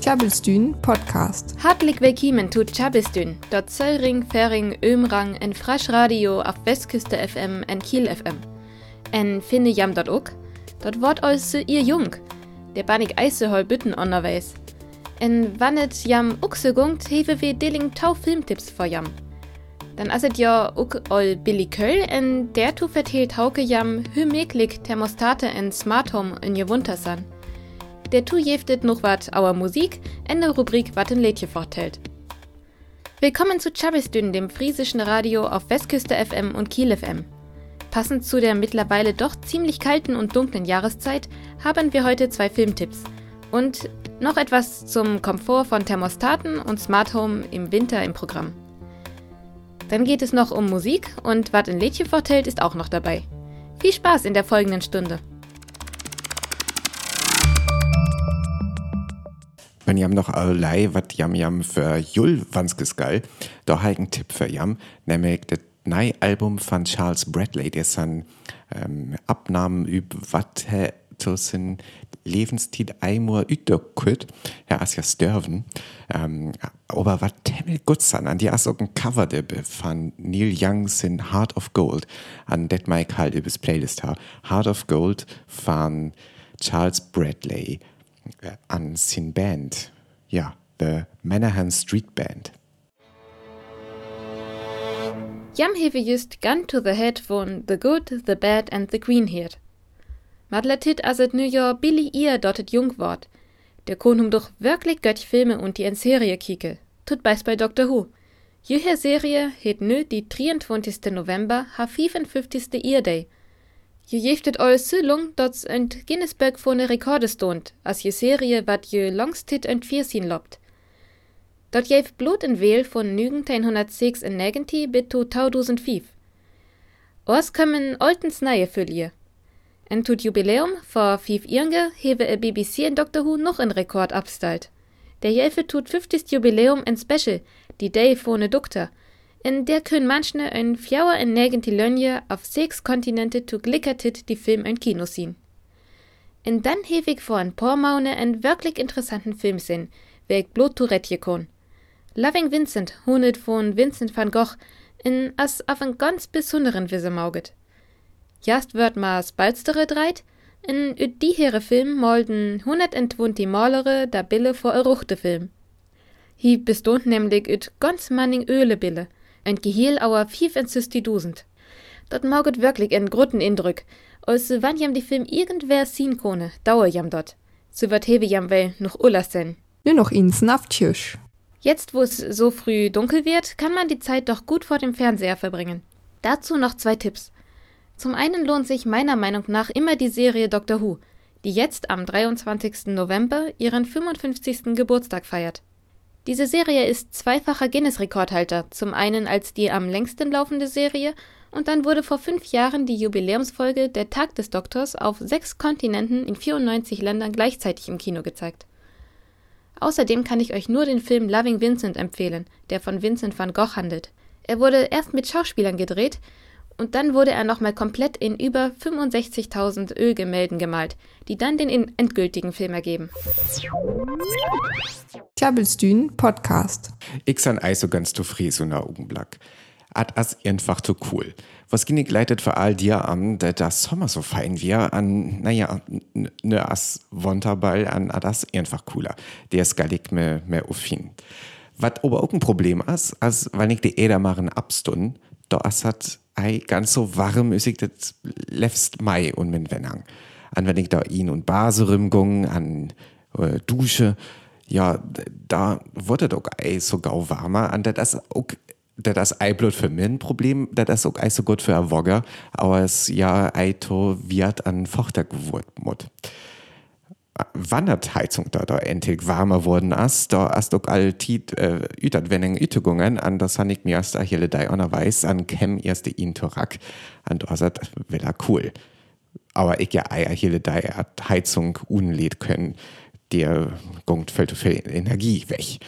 Tjabelstün Podcast. Hartelijk willkommen zu Tjabelstün, dort Zöllring, Färing, Ömrang, en Frasch auf Westküste FM en Kiel FM. En finde jam dort ook, dort wort eus ihr jung, der banig eise hol bütten onderweis. En wannet jam uxe gungt, hewe we deling tau Filmtipps vor jam. Dann aset ja ook ol Billy Köll en der tu vertelt hauke jam hü meklik Thermostate en Smart Home in je Wuntersan. Der tu jeftet noch wat auer Musik en der Rubrik wat in Lädje forthält. Willkommen zu Chabisdün, dem friesischen Radio auf Westküste FM und Kiel FM. Passend zu der mittlerweile doch ziemlich kalten und dunklen Jahreszeit haben wir heute zwei Filmtipps und noch etwas zum Komfort von Thermostaten und Smart Home im Winter im Programm. Dann geht es noch um Musik und was in Lädchen vortellt ist auch noch dabei. Viel Spaß in der folgenden Stunde. Wenn jam noch allerlei, wat jam jam für Jul wanskes geil, da ein Tipp für jam, nämlich das neue Album von Charles Bradley, der san ähm, Abnahmen üb wat he tussen Lebensstil einmal üterküt, ja, as ja sterven. Ähm, aber wat temmel gut san, an die as auch ein Cover von Neil Young sin Heart of Gold, an det Mike halt übers Playlist ha. Heart of Gold von Charles Bradley an sin Band. Ja, The Manahan Street Band. Jam hewe just Gun to the Head von The Good, The Bad and The Green Head. Madlatit as et nu ja Billy ihr dottet jung wort. Der kon hum doch wirklich göttch Filme und die en Serie kike. Tut beis bei Doctor Who. Jeher Serie het nö die 23. November ha 55. Earday. Je jeftet alles so lung, dots ent Guinnessburg vor ne Rekorde stond, as je Serie wat je longstit ent Viersien lobt. Dort jef Blut in Wehl von 1906 in Negenti bis 2005. Ors kommen oltens neue ihr. En tut Jubiläum vor fünf Irnge hewe e BBC in Doctor Who noch en Rekord abstalt. Der Jelfe tut 50. Jubiläum en Special, die Day vorne Doktor. In der können manchne ein Fjauer in Negenti Lönje auf sechs Kontinente zu glickertit die Film in Kino sehen. In dann hewig vor ein paar Maune en wirklich interessanten Film wer ich blot Tourette kon. Loving Vincent hunet von Vincent van Gogh in as auf en ganz besonderen Wisse mauget. Jast wird ma spalstere dreit, in üt die here Film molden 120 Malere da Bille vor e ruchte Film. Hi bestund nämlich üt ganz manning Öle Bille, ein Gehiel auer 65.000. Dort mauget wirklich en grutten Indrück, als wann jam die Film irgendwer sehen kone, dauer jam dort. So wat hebe jam well noch Ullas denn. Nur noch ins Nafttisch. Jetzt, wo es so früh dunkel wird, kann man die Zeit doch gut vor dem Fernseher verbringen. Dazu noch zwei Tipps. Zum einen lohnt sich meiner Meinung nach immer die Serie Doctor Who, die jetzt am 23. November ihren 55. Geburtstag feiert. Diese Serie ist zweifacher Guinness-Rekordhalter, zum einen als die am längsten laufende Serie und dann wurde vor fünf Jahren die Jubiläumsfolge Der Tag des Doktors auf sechs Kontinenten in 94 Ländern gleichzeitig im Kino gezeigt. Außerdem kann ich euch nur den Film Loving Vincent empfehlen, der von Vincent van Gogh handelt. Er wurde erst mit Schauspielern gedreht und dann wurde er nochmal komplett in über 65.000 Ölgemälden gemalt, die dann den endgültigen Film ergeben. Tjabelstün Podcast. Ich san also ganz zufrieden so na Augenblick. Ad as einfach zu cool. Was ging ich leitet für all dir an, dass das Sommer so fein wir an, naja, ne as Wonterball an, das einfach cooler. Der ist gar nicht mehr, mehr uffin. Was aber auch ein Problem ist, als wenn ich die Äder machen abstun, da as hat ei ganz so warm ist ich das letzte Mai und min Wennang. An wenn ich da ihn und Baserümgung, an äh, Dusche, ja, da wurde doch ei so gau warmer, an das auch das ei blöd für mir ein Problem, das auch ei so gut für ein Wogger, aber es ja ei to wird an Fochter geworden. Wanderheizung da da endlich warmer worden ist, da ist doch all tit äh, ütat wenning Ütugungen an das han ich mir erst hier dei ona weiß an kem erste Intorak an sagt willa cool. Aber ich ja eier hier dei Heizung unlädt können, der gongt fällt viel Energie weg.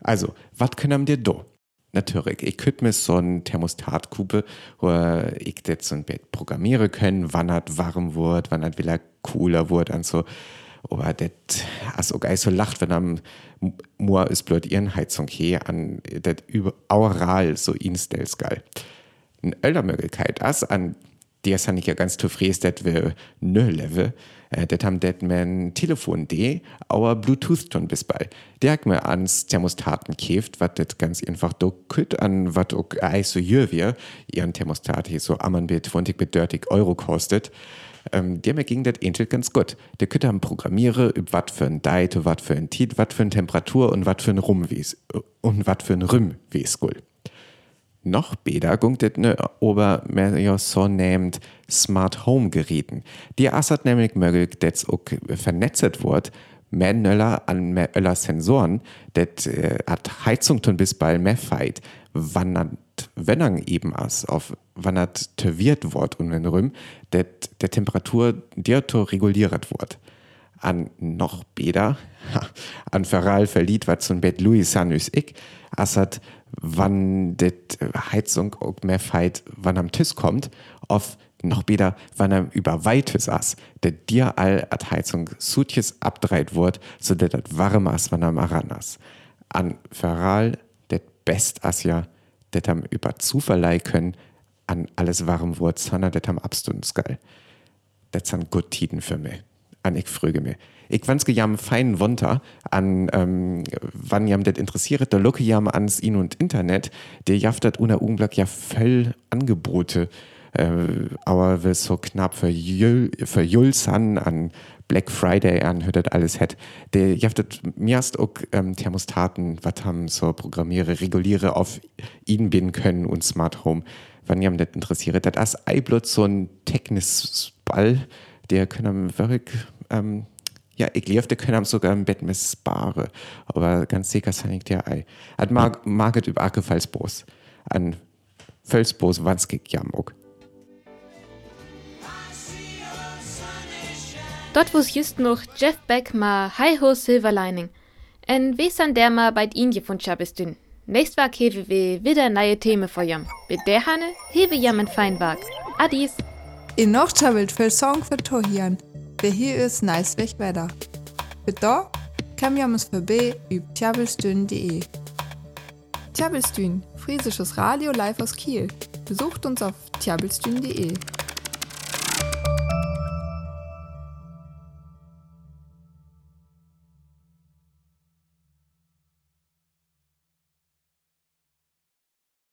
Also, was können dir do? Natürlich, ich könnte mir so ein Thermostatkube, wo ich das so ein Bett programmieren können, wann es warm wird, wann es wieder cooler wird und so. Aber das ist auch so lacht, wenn am Moor ist blöd ihren Heizung hier an das über oral so instells geil. Eine älter Möglichkeit ist, an der ist ja ganz zufrieden, dass wir ne Level äh, das haben det men Telefon D, aber Bluetooth ton bis bei. Der hat mir ans Thermostaten käft, was das ganz einfach do kütt an, was auch eis so jür wir, ihren Thermostat hier so amman bit 20 bit 30 Euro kostet. Ähm, der mir ging das ähnlich ganz gut. Der könnte haben programmiere, üb wat für ein Deit, wat für ein Tiet, wat für ein Temperatur und wat für ein Rum wies, und wat für ein Rüm wies gul noch besser gungt et ne ober mehr so nehmt Smart Home Geräten. Die assert nämlich möglich, dass auch vernetzt wird, mehr Nöller an mehr Öller Sensoren, das äh, hat Heizung tun bis bei mehr Feit, wandert wenn er eben as auf wandert terviert wird und wenn dat der Temperatur dirto reguliert wird. An noch besser, an Feral verliert was zum Bett Louis Sanus ich, assert wann det Heizung auch mehr feit, wann am Tisch kommt, auf noch besser, wann er über Weites ass, der dir all at Heizung sutjes abdreit wird, so dat dat warm ass, wann am ran ass. An Feral, det best ass ja, det am über Zuverleih können, an alles warm wird, sondern det am abstundsgeil. Det sind gut Tiden für mich. An ich früge mir ich wanske jam feinen Wonter an ähm, wann jam det interessiert der locke jam ans in und Internet der jaftet una Unglück ja voll Angebote aber will so knapp für Jul, für Julsan an Black Friday an das alles het der jaftet mir erst auch ähm, Thermostaten was haben so programmiere reguliere auf ihn binden können und Smart Home wann jam das interessiert das as Eiblot so ein Technis Ball der können wirklich ähm, ja, ich liefde können sogar im Bett mit spare. Aber ganz sicher san ich der ei. Hat mag, maget über Ake Felsbos. An Felsbos wanskig jamok. Dort wo's just noch Jeff Beck ma Hi Ho Silver Lining. En wes an der ma bei Indie von Chabistün. Nächst war hewe we wieder neue Themen vor jam. Mit der Hanne hewe jam en Feinwag. Adis. In noch chabelt für Song für Tohian. Wer hier ist nice weg weiter. Bitte kam ja vorbei über tjabelstün.de. Tjabelstün, friesisches Radio live aus Kiel. Besucht uns auf tjabelstün.de.